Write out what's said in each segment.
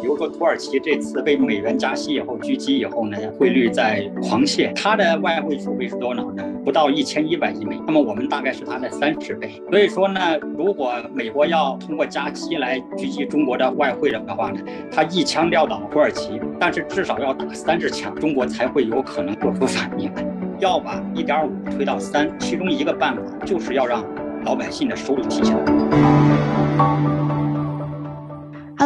比如说土耳其这次被美元加息以后狙击以后呢，汇率在狂泻，它的外汇储备是多少呢？不到一千一百亿美，那么我们大概是它的三十倍。所以说呢，如果美国要通过加息来狙击中国的外汇的话呢，它一枪撂倒土耳其，但是至少要打三十枪，中国才会有可能做出反应。要把一点五推到三，其中一个办法就是要让老百姓的收入提起来。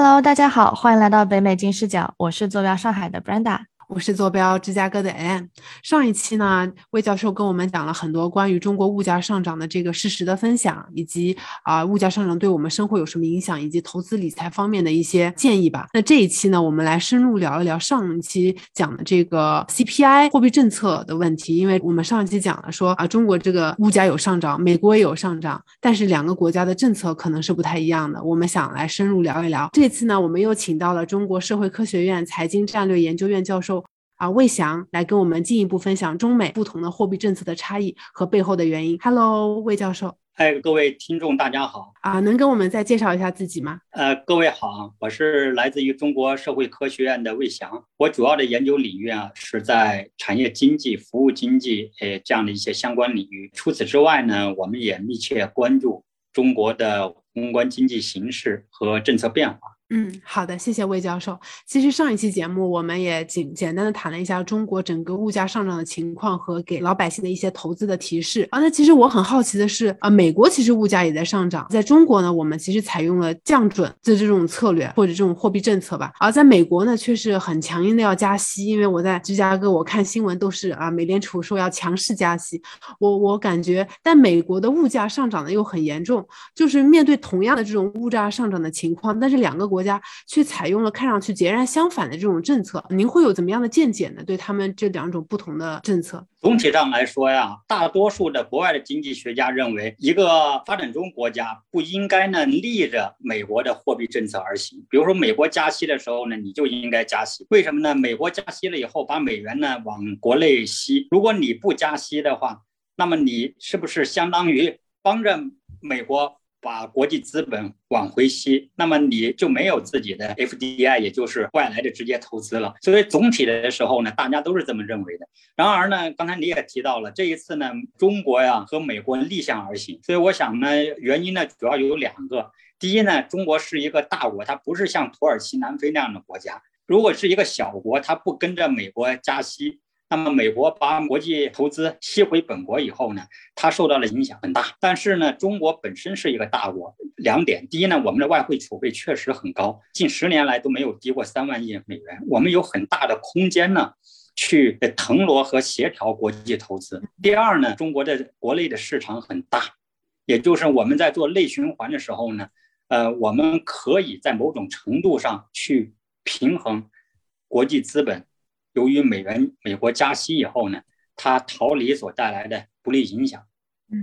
Hello，大家好，欢迎来到北美金视角，我是坐标上海的 Brenda。我是坐标芝加哥的 Ann。上一期呢，魏教授跟我们讲了很多关于中国物价上涨的这个事实的分享，以及啊物价上涨对我们生活有什么影响，以及投资理财方面的一些建议吧。那这一期呢，我们来深入聊一聊上一期讲的这个 CPI 货币政策的问题。因为我们上一期讲了说啊，中国这个物价有上涨，美国也有上涨，但是两个国家的政策可能是不太一样的。我们想来深入聊一聊。这次呢，我们又请到了中国社会科学院财经战略研究院教授。啊，魏翔来跟我们进一步分享中美不同的货币政策的差异和背后的原因。Hello，魏教授。嗨，各位听众，大家好。啊，能跟我们再介绍一下自己吗？呃，各位好，我是来自于中国社会科学院的魏翔。我主要的研究领域啊是在产业经济、服务经济，呃这样的一些相关领域。除此之外呢，我们也密切关注中国的宏观经济形势和政策变化。嗯，好的，谢谢魏教授。其实上一期节目我们也简简单的谈了一下中国整个物价上涨的情况和给老百姓的一些投资的提示啊。那其实我很好奇的是啊，美国其实物价也在上涨，在中国呢，我们其实采用了降准的这种策略或者这种货币政策吧。而在美国呢，却是很强硬的要加息。因为我在芝加哥，我看新闻都是啊，美联储说要强势加息。我我感觉，但美国的物价上涨的又很严重，就是面对同样的这种物价上涨的情况，但是两个国。国家却采用了看上去截然相反的这种政策，您会有怎么样的见解呢？对他们这两种不同的政策，总体上来说呀，大多数的国外的经济学家认为，一个发展中国家不应该呢逆着美国的货币政策而行。比如说，美国加息的时候呢，你就应该加息。为什么呢？美国加息了以后，把美元呢往国内吸。如果你不加息的话，那么你是不是相当于帮着美国？把国际资本往回吸，那么你就没有自己的 FDI，也就是外来的直接投资了。所以总体的时候呢，大家都是这么认为的。然而呢，刚才你也提到了，这一次呢，中国呀和美国逆向而行。所以我想呢，原因呢主要有两个。第一呢，中国是一个大国，它不是像土耳其、南非那样的国家。如果是一个小国，它不跟着美国加息。那么美国把国际投资吸回本国以后呢，它受到了影响很大。但是呢，中国本身是一个大国，两点：第一呢，我们的外汇储备确实很高，近十年来都没有低过三万亿美元，我们有很大的空间呢，去腾挪和协调国际投资。第二呢，中国的国内的市场很大，也就是我们在做内循环的时候呢，呃，我们可以在某种程度上去平衡国际资本。由于美元美国加息以后呢，它逃离所带来的不利影响，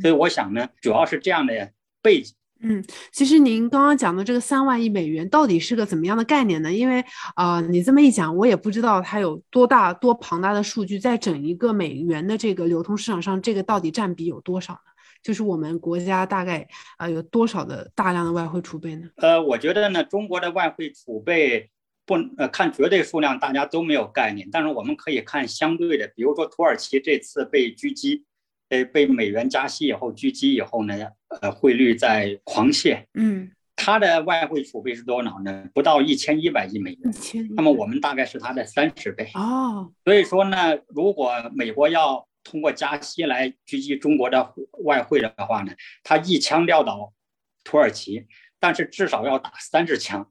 所以我想呢，主要是这样的背景。嗯，其实您刚刚讲的这个三万亿美元到底是个怎么样的概念呢？因为啊，你这么一讲，我也不知道它有多大多庞大的数据，在整一个美元的这个流通市场上，这个到底占比有多少呢？就是我们国家大概啊有多少的大量的外汇储备呢？呃，我觉得呢，中国的外汇储备。不，呃，看绝对数量，大家都没有概念。但是我们可以看相对的，比如说土耳其这次被狙击，呃，被美元加息以后狙击以后呢，呃，汇率在狂泻。嗯，它的外汇储备是多少呢？不到一千一百亿美元。那么我们大概是它的三十倍。哦。所以说呢，如果美国要通过加息来狙击中国的外汇的话呢，它一枪撂倒土耳其，但是至少要打三十枪。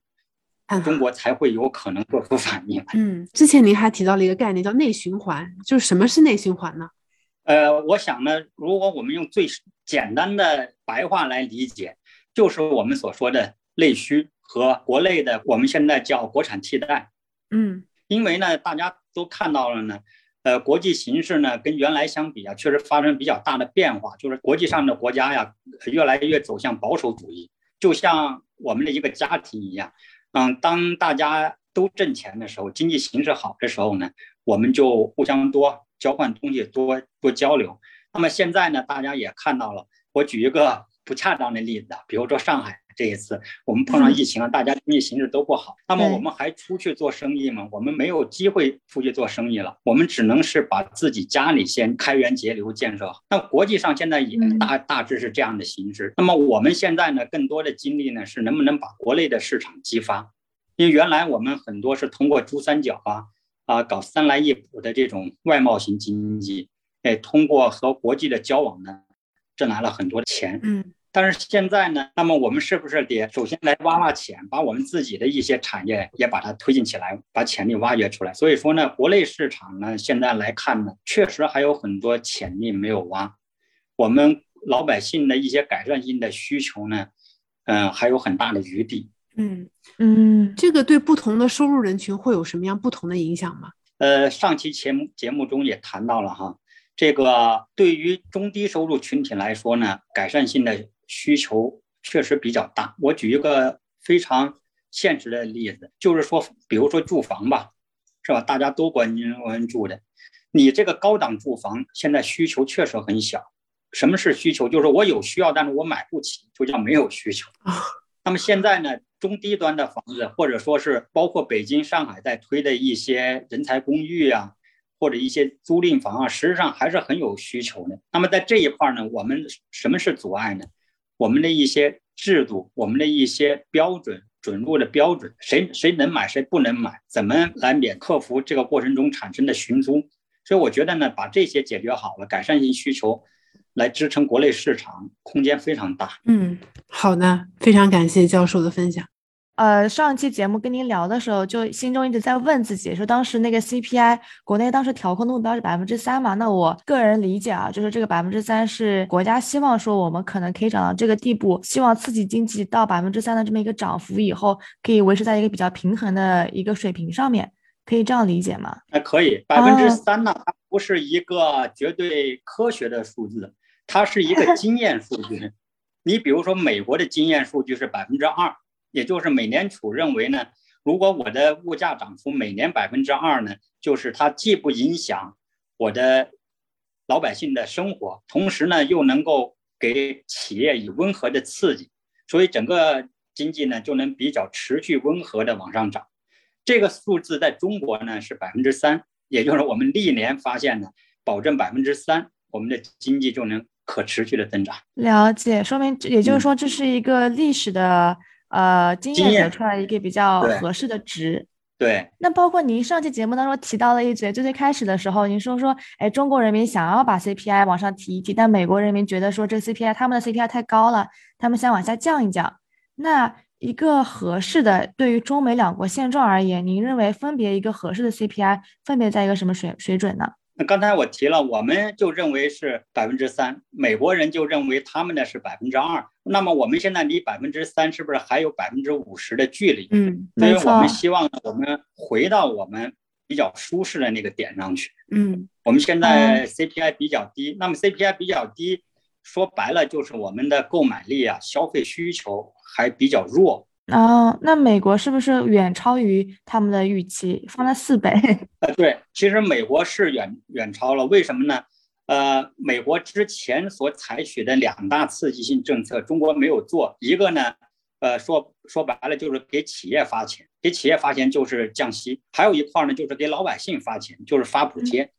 中国才会有可能做出反应。嗯，之前您还提到了一个概念叫内循环，就是什么是内循环呢？呃，我想呢，如果我们用最简单的白话来理解，就是我们所说的内需和国内的我们现在叫国产替代。嗯，因为呢，大家都看到了呢，呃，国际形势呢跟原来相比啊，确实发生比较大的变化，就是国际上的国家呀，越来越走向保守主义，就像我们的一个家庭一样。嗯，当大家都挣钱的时候，经济形势好的时候呢，我们就互相多交换东西，多多交流。那么现在呢，大家也看到了，我举一个不恰当的例子啊，比如说上海这一次我们碰上疫情了，大家经济形势都不好，那么我们还出去做生意吗？我们没有机会出去做生意了，我们只能是把自己家里先开源节流建设好。那国际上现在也大大致是这样的形式。那么我们现在呢，更多的精力呢是能不能把国内的市场激发？因为原来我们很多是通过珠三角啊啊搞三来一补的这种外贸型经济，哎，通过和国际的交往呢，挣来了很多钱。嗯，但是现在呢，那么我们是不是得首先来挖挖潜，把我们自己的一些产业也把它推进起来，把潜力挖掘出来？所以说呢，国内市场呢，现在来看呢，确实还有很多潜力没有挖，我们老百姓的一些改善性的需求呢，嗯，还有很大的余地。嗯嗯，这个对不同的收入人群会有什么样不同的影响吗？呃，上期节目节目中也谈到了哈，这个对于中低收入群体来说呢，改善性的需求确实比较大。我举一个非常现实的例子，就是说，比如说住房吧，是吧？大家都关心关住的，你这个高档住房现在需求确实很小。什么是需求？就是我有需要，但是我买不起，就叫没有需求。那么现在呢？中低端的房子，或者说是包括北京、上海在推的一些人才公寓啊，或者一些租赁房啊，实际上还是很有需求的。那么在这一块呢，我们什么是阻碍呢？我们的一些制度，我们的一些标准准入的标准，谁谁能买，谁不能买，怎么来免克服这个过程中产生的寻租？所以我觉得呢，把这些解决好了，改善性需求。来支撑国内市场空间非常大。嗯，好的，非常感谢教授的分享。呃，上一期节目跟您聊的时候，就心中一直在问自己，说当时那个 CPI 国内当时调控的目标是百分之三嘛？那我个人理解啊，就是这个百分之三是国家希望说我们可能可以涨到这个地步，希望刺激经济到百分之三的这么一个涨幅以后，可以维持在一个比较平衡的一个水平上面，可以这样理解吗？哎可以，百分之三呢，它不是一个绝对科学的数字。它是一个 经验数据，你比如说美国的经验数据是百分之二，也就是美联储认为呢，如果我的物价涨幅每年百分之二呢，就是它既不影响我的老百姓的生活，同时呢又能够给企业以温和的刺激，所以整个经济呢就能比较持续温和的往上涨。这个数字在中国呢是百分之三，也就是我们历年发现呢，保证百分之三，我们的经济就能。可持续的增长，了解，说明也就是说这是一个历史的呃经验得出来一个比较合适的值。对，那包括您上期节目当中提到了一嘴，最最开始的时候，您说说，哎，中国人民想要把 CPI 往上提一提，但美国人民觉得说这 CPI 他们的 CPI 太高了，他们想往下降一降。那一个合适的对于中美两国现状而言，您认为分别一个合适的 CPI 分别在一个什么水水准呢？那刚才我提了，我们就认为是百分之三，美国人就认为他们的是百分之二。那么我们现在离百分之三是不是还有百分之五十的距离？嗯，所以我们希望我们回到我们比较舒适的那个点上去。嗯，我们现在 CPI 比较低，那么 CPI 比较低，说白了就是我们的购买力啊，消费需求还比较弱。哦，那美国是不是远超于他们的预期，放在四倍？呃，对，其实美国是远远超了，为什么呢？呃，美国之前所采取的两大刺激性政策，中国没有做。一个呢，呃，说说白了就是给企业发钱，给企业发钱就是降息；还有一块呢，就是给老百姓发钱，就是发补贴。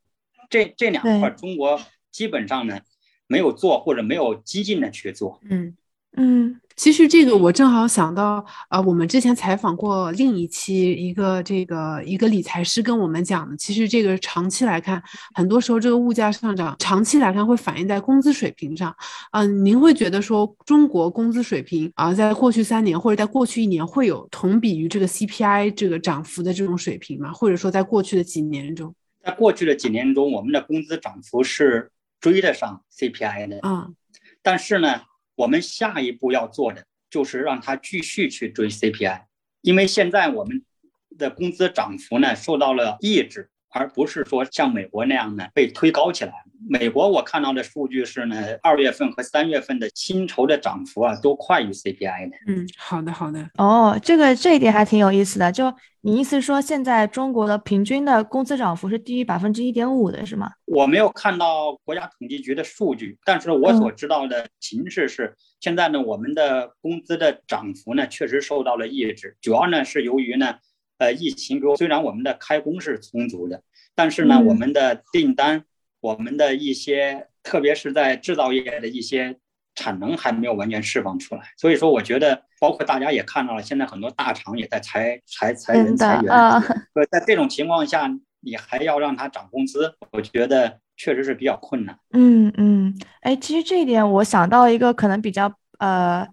这这两块中国基本上呢没有做，或者没有激进的去做。嗯嗯。其实这个我正好想到，呃，我们之前采访过另一期一个这个一个理财师跟我们讲的，其实这个长期来看，很多时候这个物价上涨，长期来看会反映在工资水平上。嗯，您会觉得说中国工资水平啊，在过去三年或者在过去一年会有同比于这个 CPI 这个涨幅的这种水平吗？或者说在过去的几年中，在过去的几年中，我们的工资涨幅是追得上 CPI 的。嗯，但是呢。我们下一步要做的就是让他继续去追 CPI，因为现在我们的工资涨幅呢受到了抑制。而不是说像美国那样呢被推高起来。美国我看到的数据是呢，二月份和三月份的薪酬的涨幅啊都快于 CPI 的。嗯，好的好的。哦，这个这一点还挺有意思的。就你意思说，现在中国的平均的工资涨幅是低于百分之一点五的，是吗？我没有看到国家统计局的数据，但是我所知道的形势是，现在呢我们的工资的涨幅呢确实受到了抑制，主要呢是由于呢。呃，疫情，比如虽然我们的开工是充足的，但是呢，我们的订单，我们的一些，特别是在制造业的一些产能还没有完全释放出来。所以说，我觉得，包括大家也看到了，现在很多大厂也在裁裁裁人裁员。呃，在这种情况下，你还要让他涨工资，我觉得确实是比较困难。嗯嗯，哎，其实这一点我想到一个可能比较呃。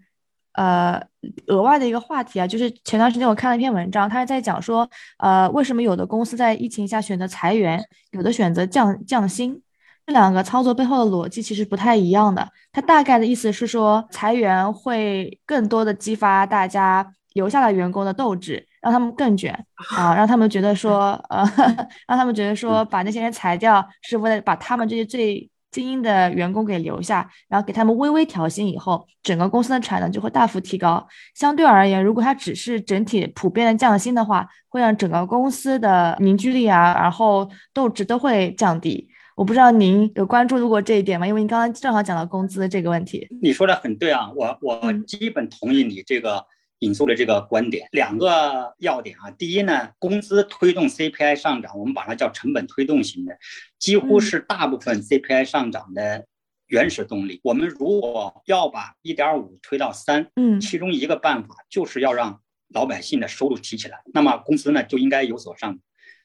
呃，额外的一个话题啊，就是前段时间我看了一篇文章，他是在讲说，呃，为什么有的公司在疫情下选择裁员，有的选择降降薪，这两个操作背后的逻辑其实不太一样的。他大概的意思是说，裁员会更多的激发大家留下来员工的斗志，让他们更卷 啊，让他们觉得说，呃，让他们觉得说，把那些人裁掉是为了把他们这些最。精英的员工给留下，然后给他们微微调薪以后，整个公司的产能就会大幅提高。相对而言，如果它只是整体普遍的降薪的话，会让整个公司的凝聚力啊，然后斗志都会降低。我不知道您有关注过这一点吗？因为您刚刚正好讲到工资这个问题。你说的很对啊，我我基本同意你这个。引述了这个观点，两个要点啊。第一呢，工资推动 CPI 上涨，我们把它叫成本推动型的，几乎是大部分 CPI 上涨的原始动力。我们如果要把一点五推到三，嗯，其中一个办法就是要让老百姓的收入提起来，那么工资呢就应该有所上涨。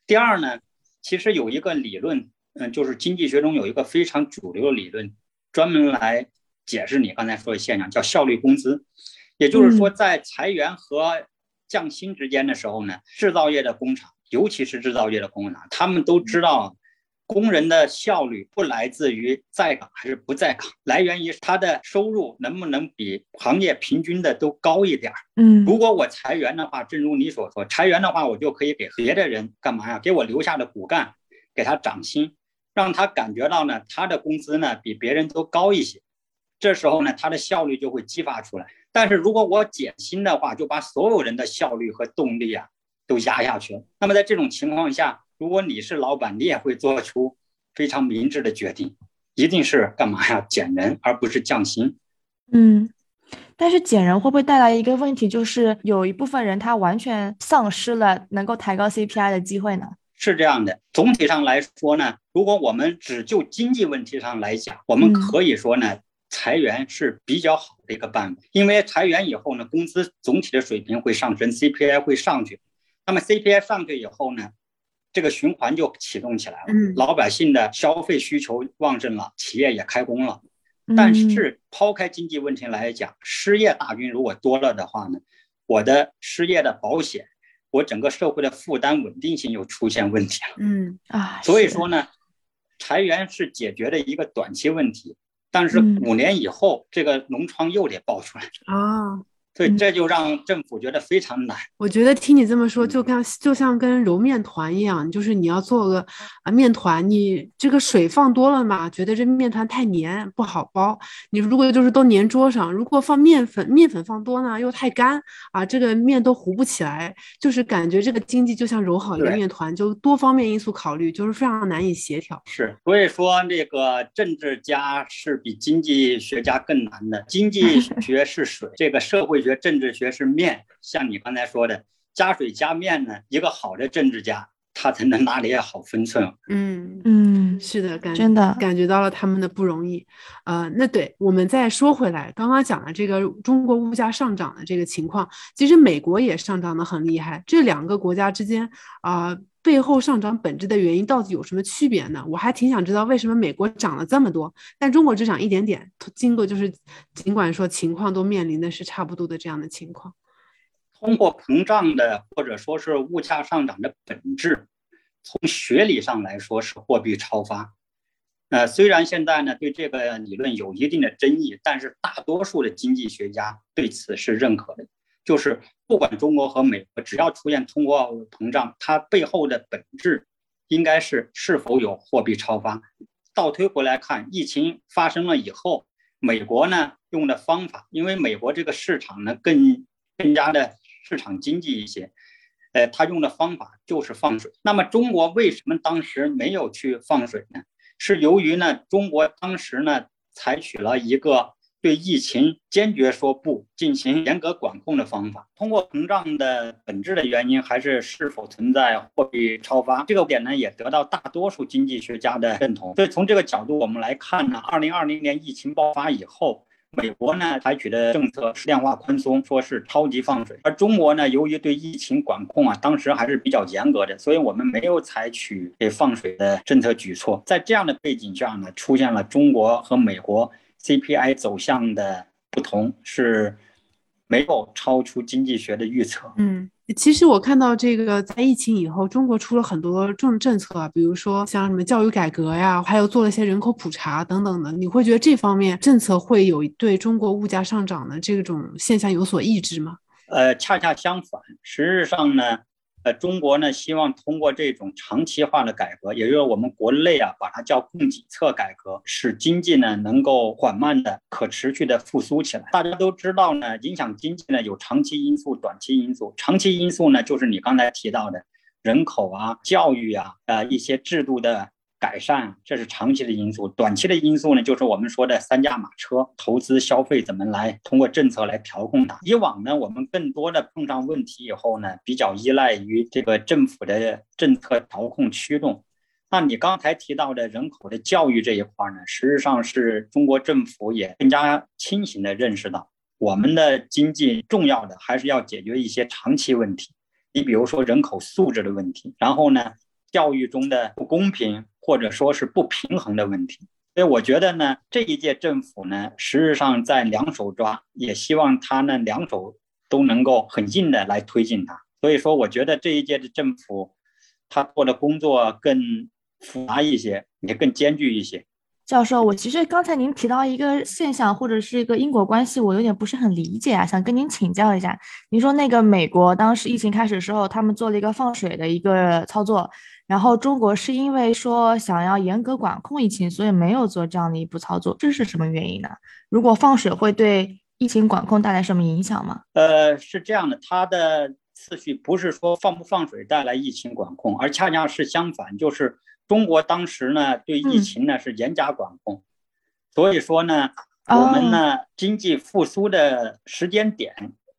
第二呢，其实有一个理论，嗯，就是经济学中有一个非常主流的理论，专门来解释你刚才说的现象，叫效率工资。也就是说，在裁员和降薪之间的时候呢，制造业的工厂，尤其是制造业的工厂，他们都知道，工人的效率不来自于在岗还是不在岗，来源于他的收入能不能比行业平均的都高一点儿。嗯，如果我裁员的话，正如你所说，裁员的话，我就可以给别的人干嘛呀？给我留下的骨干给他涨薪，让他感觉到呢，他的工资呢比别人都高一些，这时候呢，它的效率就会激发出来。但是如果我减薪的话，就把所有人的效率和动力啊都压下去了。那么在这种情况下，如果你是老板，你也会做出非常明智的决定，一定是干嘛呀？减人，而不是降薪。嗯，但是减人会不会带来一个问题，就是有一部分人他完全丧失了能够抬高 CPI 的机会呢？是这样的，总体上来说呢，如果我们只就经济问题上来讲，我们可以说呢。裁员是比较好的一个办法，因为裁员以后呢，工资总体的水平会上升，CPI 会上去。那么 CPI 上去以后呢，这个循环就启动起来了。老百姓的消费需求旺盛了，企业也开工了。但是抛开经济问题来讲，失业大军如果多了的话呢，我的失业的保险，我整个社会的负担稳定性又出现问题了。嗯啊，所以说呢，裁员是解决的一个短期问题。但是五年以后，这个脓疮又得爆出来啊！对，这就让政府觉得非常难。我觉得听你这么说，就跟就像跟揉面团一样，就是你要做个啊面团，你这个水放多了嘛，觉得这面团太黏不好包。你如果就是都粘桌上，如果放面粉，面粉放多呢又太干啊，这个面都糊不起来。就是感觉这个经济就像揉好一个面团，就多方面因素考虑，就是非常难以协调。是，所以说这个政治家是比经济学家更难的。经济 学是水，这个社会。学政治学是面，像你刚才说的加水加面呢，一个好的政治家他才能拿捏好分寸。嗯嗯，是的，感真的感觉到了他们的不容易。呃，那对我们再说回来，刚刚讲了这个中国物价上涨的这个情况，其实美国也上涨的很厉害。这两个国家之间啊，背后上涨本质的原因到底有什么区别呢？我还挺想知道为什么美国涨了这么多，但中国只涨一点点。经过就是尽管说情况都面临的是差不多的这样的情况。通货膨胀的或者说是物价上涨的本质，从学理上来说是货币超发。呃，虽然现在呢对这个理论有一定的争议，但是大多数的经济学家对此是认可的。就是不管中国和美国，只要出现通货膨胀，它背后的本质应该是是否有货币超发。倒推回来看，疫情发生了以后，美国呢用的方法，因为美国这个市场呢更更加的市场经济一些，呃，他用的方法就是放水。那么中国为什么当时没有去放水呢？是由于呢，中国当时呢采取了一个。对疫情坚决说不，进行严格管控的方法。通货膨胀的本质的原因还是是否存在货币超发，这个点呢也得到大多数经济学家的认同。所以从这个角度我们来看呢，二零二零年疫情爆发以后，美国呢采取的政策是量化宽松，说是超级放水；而中国呢，由于对疫情管控啊，当时还是比较严格的，所以我们没有采取给放水的政策举措。在这样的背景下呢，出现了中国和美国。CPI 走向的不同是没有超出经济学的预测。嗯，其实我看到这个在疫情以后，中国出了很多政政策，比如说像什么教育改革呀，还有做了一些人口普查等等的。你会觉得这方面政策会有对中国物价上涨的这种现象有所抑制吗？呃，恰恰相反，实质上呢。呃，中国呢，希望通过这种长期化的改革，也就是我们国内啊，把它叫供给侧改革，使经济呢能够缓慢的、可持续的复苏起来。大家都知道呢，影响经济呢有长期因素、短期因素。长期因素呢，就是你刚才提到的人口啊、教育啊、呃一些制度的。改善，这是长期的因素。短期的因素呢，就是我们说的三驾马车：投资、消费，怎么来通过政策来调控它。以往呢，我们更多的碰上问题以后呢，比较依赖于这个政府的政策调控驱动。那你刚才提到的人口的教育这一块呢，实际上是中国政府也更加清醒的认识到，我们的经济重要的还是要解决一些长期问题。你比如说人口素质的问题，然后呢，教育中的不公平。或者说是不平衡的问题，所以我觉得呢，这一届政府呢，实质上在两手抓，也希望他呢两手都能够很硬的来推进它。所以说，我觉得这一届的政府，他做的工作更复杂一些，也更艰巨一些。教授，我其实刚才您提到一个现象或者是一个因果关系，我有点不是很理解啊，想跟您请教一下。您说那个美国当时疫情开始的时候，他们做了一个放水的一个操作。然后中国是因为说想要严格管控疫情，所以没有做这样的一步操作，这是什么原因呢？如果放水会对疫情管控带来什么影响吗？呃，是这样的，它的次序不是说放不放水带来疫情管控，而恰恰是相反，就是中国当时呢对疫情呢是严加管控，所以说呢我们呢经济复苏的时间点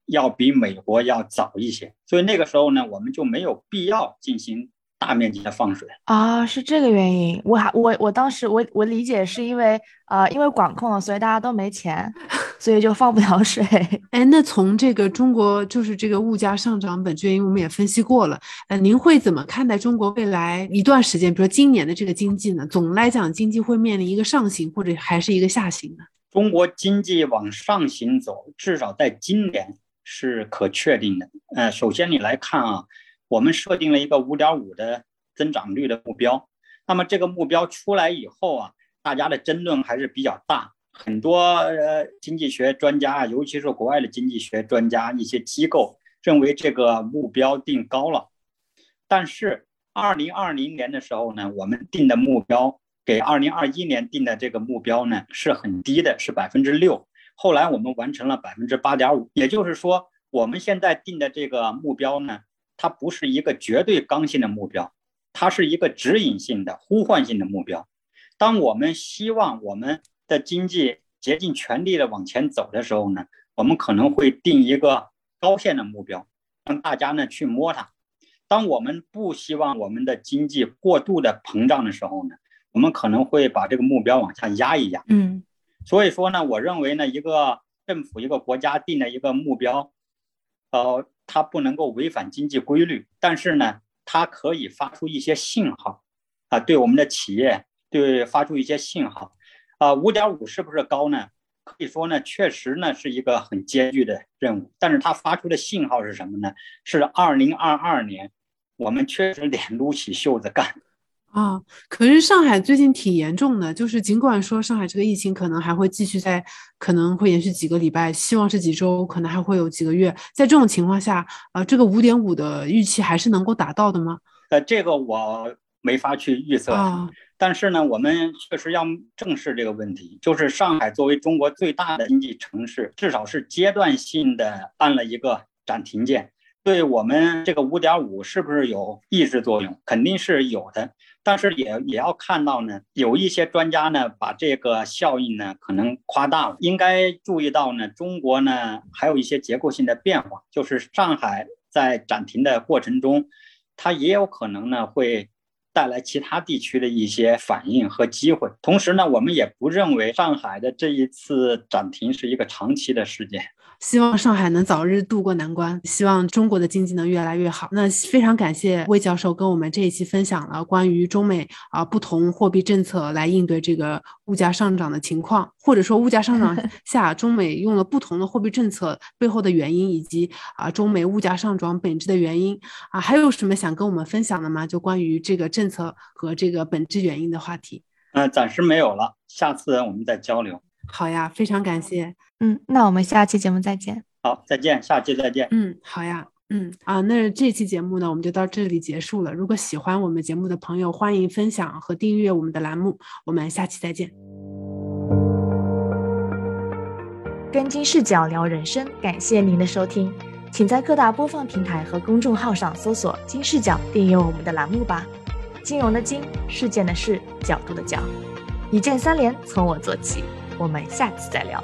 要比美国要早一些，所以那个时候呢我们就没有必要进行。大面积的放水啊，是这个原因。我还我我当时我我理解是因为呃，因为管控了，所以大家都没钱，所以就放不了水。哎，那从这个中国就是这个物价上涨本质原因，我们也分析过了。呃，您会怎么看待中国未来一段时间，比如说今年的这个经济呢？总来讲，经济会面临一个上行或者还是一个下行呢？中国经济往上行走，至少在今年是可确定的。呃，首先你来看啊。我们设定了一个五点五的增长率的目标，那么这个目标出来以后啊，大家的争论还是比较大，很多呃经济学专家啊，尤其是国外的经济学专家，一些机构认为这个目标定高了。但是二零二零年的时候呢，我们定的目标给二零二一年定的这个目标呢是很低的，是百分之六。后来我们完成了百分之八点五，也就是说，我们现在定的这个目标呢。它不是一个绝对刚性的目标，它是一个指引性的、呼唤性的目标。当我们希望我们的经济竭尽全力的往前走的时候呢，我们可能会定一个高线的目标，让大家呢去摸它。当我们不希望我们的经济过度的膨胀的时候呢，我们可能会把这个目标往下压一压。嗯，所以说呢，我认为呢，一个政府、一个国家定的一个目标，呃。它不能够违反经济规律，但是呢，它可以发出一些信号，啊，对我们的企业，对发出一些信号，啊，五点五是不是高呢？可以说呢，确实呢是一个很艰巨的任务，但是它发出的信号是什么呢？是二零二二年，我们确实得撸起袖子干。啊，可是上海最近挺严重的，就是尽管说上海这个疫情可能还会继续在，可能会延续几个礼拜，希望是几周，可能还会有几个月。在这种情况下，呃，这个五点五的预期还是能够达到的吗？呃，这个我没法去预测。但是呢，我们确实要正视这个问题，就是上海作为中国最大的经济城市，至少是阶段性的按了一个暂停键，对我们这个五点五是不是有抑制作用？肯定是有的。但是也也要看到呢，有一些专家呢把这个效应呢可能夸大了。应该注意到呢，中国呢还有一些结构性的变化，就是上海在暂停的过程中，它也有可能呢会。带来其他地区的一些反应和机会。同时呢，我们也不认为上海的这一次暂停是一个长期的事件。希望上海能早日渡过难关，希望中国的经济能越来越好。那非常感谢魏教授跟我们这一期分享了关于中美啊不同货币政策来应对这个物价上涨的情况，或者说物价上涨 下中美用了不同的货币政策背后的原因，以及啊中美物价上涨本质的原因啊，还有什么想跟我们分享的吗？就关于这个政策和这个本质原因的话题。嗯，暂时没有了，下次我们再交流。好呀，非常感谢。嗯，那我们下期节目再见。好，再见，下期再见。嗯，好呀。嗯啊，那这期节目呢，我们就到这里结束了。如果喜欢我们节目的朋友，欢迎分享和订阅我们的栏目。我们下期再见。跟金视角聊人生，感谢您的收听，请在各大播放平台和公众号上搜索“金视角”，订阅我们的栏目吧。金融的金，事件的事，角度的角，一键三连，从我做起。我们下次再聊。